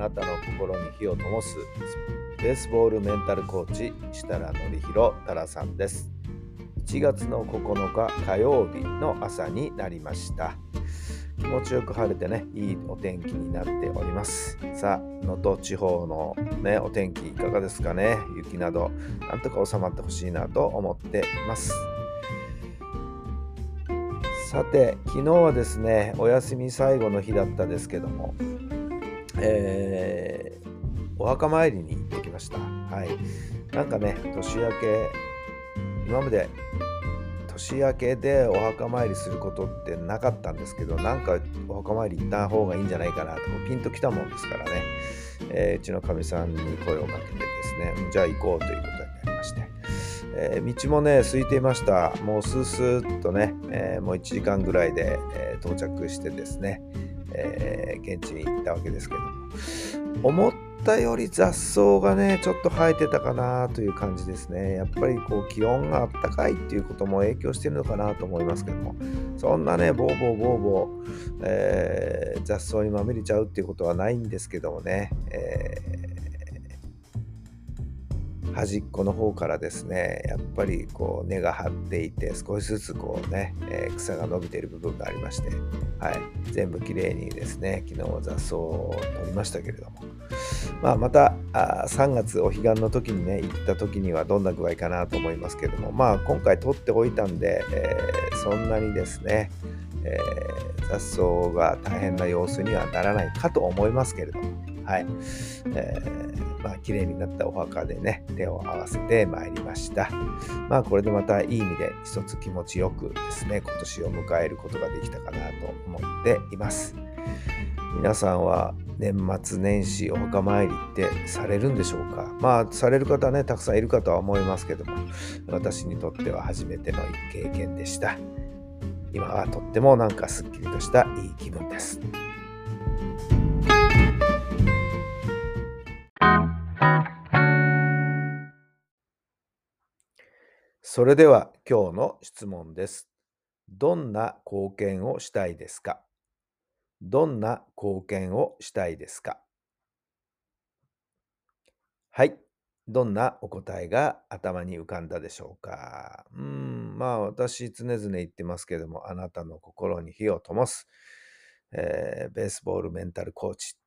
あなたの心に火を灯すベースボールメンタルコーチ設楽範弘太良さんです。1月の9日火曜日の朝になりました。気持ちよく晴れてね、いいお天気になっております。さあ、能登地方のね、お天気いかがですかね。雪など、なんとか収まってほしいなと思っています。さて、昨日はですね、お休み最後の日だったですけども、えーお墓参りに行ってきました。はい。なんかね、年明け、今まで年明けでお墓参りすることってなかったんですけど、なんかお墓参り行った方がいいんじゃないかなと、ピンときたもんですからね、えーうちのかみさんに声をかけてですね、じゃあ行こうということになりまして、えー道もね、空いていました。もうスースーっとね、えーもう1時間ぐらいで、え到着してですね、えー現地に行ったわけですけども、思ったより雑草がね、ちょっと生えてたかなという感じですね。やっぱりこう気温があったかいっていうことも影響してるのかなと思いますけども、そんなね、ボーボーボーボー、えー雑草にまみれちゃうっていうことはないんですけどもね、え端っこの方からですねやっぱりこう根が張っていて少しずつこうね、えー草が伸びている部分がありまして、はい、全部きれいにですね昨日雑草を取りましたけれども、まあ、またあ3月お彼岸の時にね行った時にはどんな具合かなと思いますけれどもまあ今回取っておいたんで、えーそんなにですね、えー雑草が大変な様子にはならないかと思いますけれども。はい、えーまあ綺麗になったお墓でね手を合わせてまいりました。まあこれでまたいい意味で一つ気持ちよくですね今年を迎えることができたかなと思っています。皆さんは年末年始お墓参りってされるんでしょうか？まあされる方ねたくさんいるかとは思いますけども私にとっては初めての経験でした。今はとってもなんかすっきりとしたいい気分です。それでは今日の質問です。どんな貢献をしたいですか？どんな貢献をしたいですか？はい。どんなお答えが頭に浮かんだでしょうか？うん、まあ私常々言ってますけども、あなたの心に火を灯す、えーベースボールメンタルコーチっ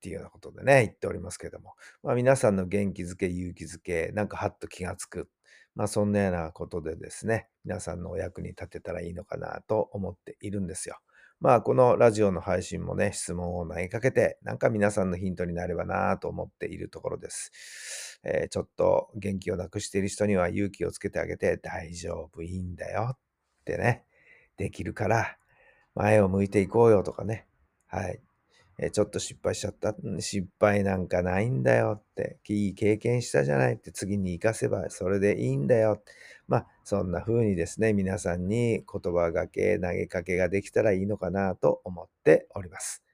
ていうようなことでね、言っておりますけども、まあ皆さんの元気づけ、勇気づけ、なんかハッと気がつく、まあそんなようなことでですね、皆さんのお役に立てたらいいのかなと思っているんですよ。まあこのラジオの配信もね、質問を投げかけて、なんか皆さんのヒントになればなと思っているところです。えーちょっと元気をなくしている人には勇気をつけてあげて、大丈夫、いいんだよってね、できるから、前を向いていこうよとかね、はい。えちょっと失敗しちゃった。失敗なんかないんだよって。いい経験したじゃないって。次に活かせばそれでいいんだよ。まあ、そんな風にですね、皆さんに言葉がけ、投げかけができたらいいのかなと思っております。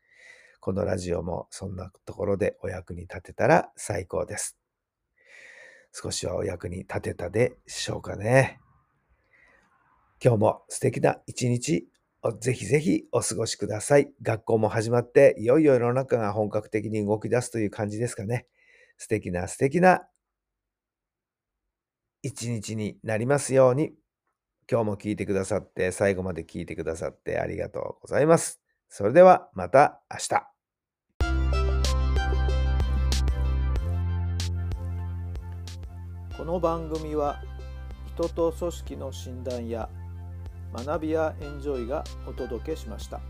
このラジオもそんなところでお役に立てたら最高です。少しはお役に立てたでしょうかね。今日も素敵な一日ぜひぜひお過ごしください。学校も始まって、いよいよ世の中が本格的に動き出すという感じですかね。素敵な素敵な一日になりますように。今日も聞いてくださって、最後まで聞いてくださってありがとうございます。それではまた明日。この番組は人と組織の診断や学びやエンジョイがお届けしました。